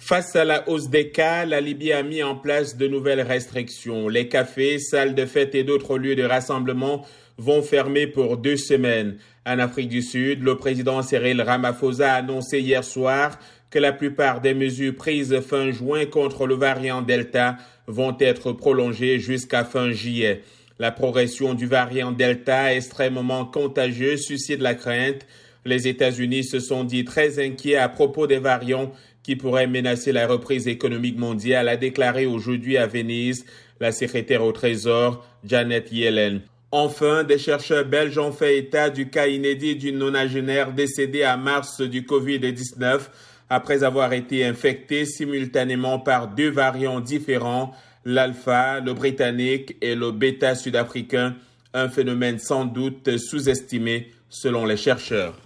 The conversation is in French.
Face à la hausse des cas, la Libye a mis en place de nouvelles restrictions. Les cafés, salles de fête et d'autres lieux de rassemblement vont fermer pour deux semaines. En Afrique du Sud, le président Cyril Ramaphosa a annoncé hier soir que la plupart des mesures prises fin juin contre le variant Delta vont être prolongées jusqu'à fin juillet. La progression du variant Delta extrêmement contagieux suscite la crainte. Les États-Unis se sont dit très inquiets à propos des variants qui pourraient menacer la reprise économique mondiale, a déclaré aujourd'hui à Venise la secrétaire au Trésor Janet Yellen. Enfin, des chercheurs belges ont fait état du cas inédit d'une nonagénaire décédée à mars du Covid-19 après avoir été infectée simultanément par deux variants différents, l'alpha, le britannique et le bêta sud-africain, un phénomène sans doute sous-estimé selon les chercheurs.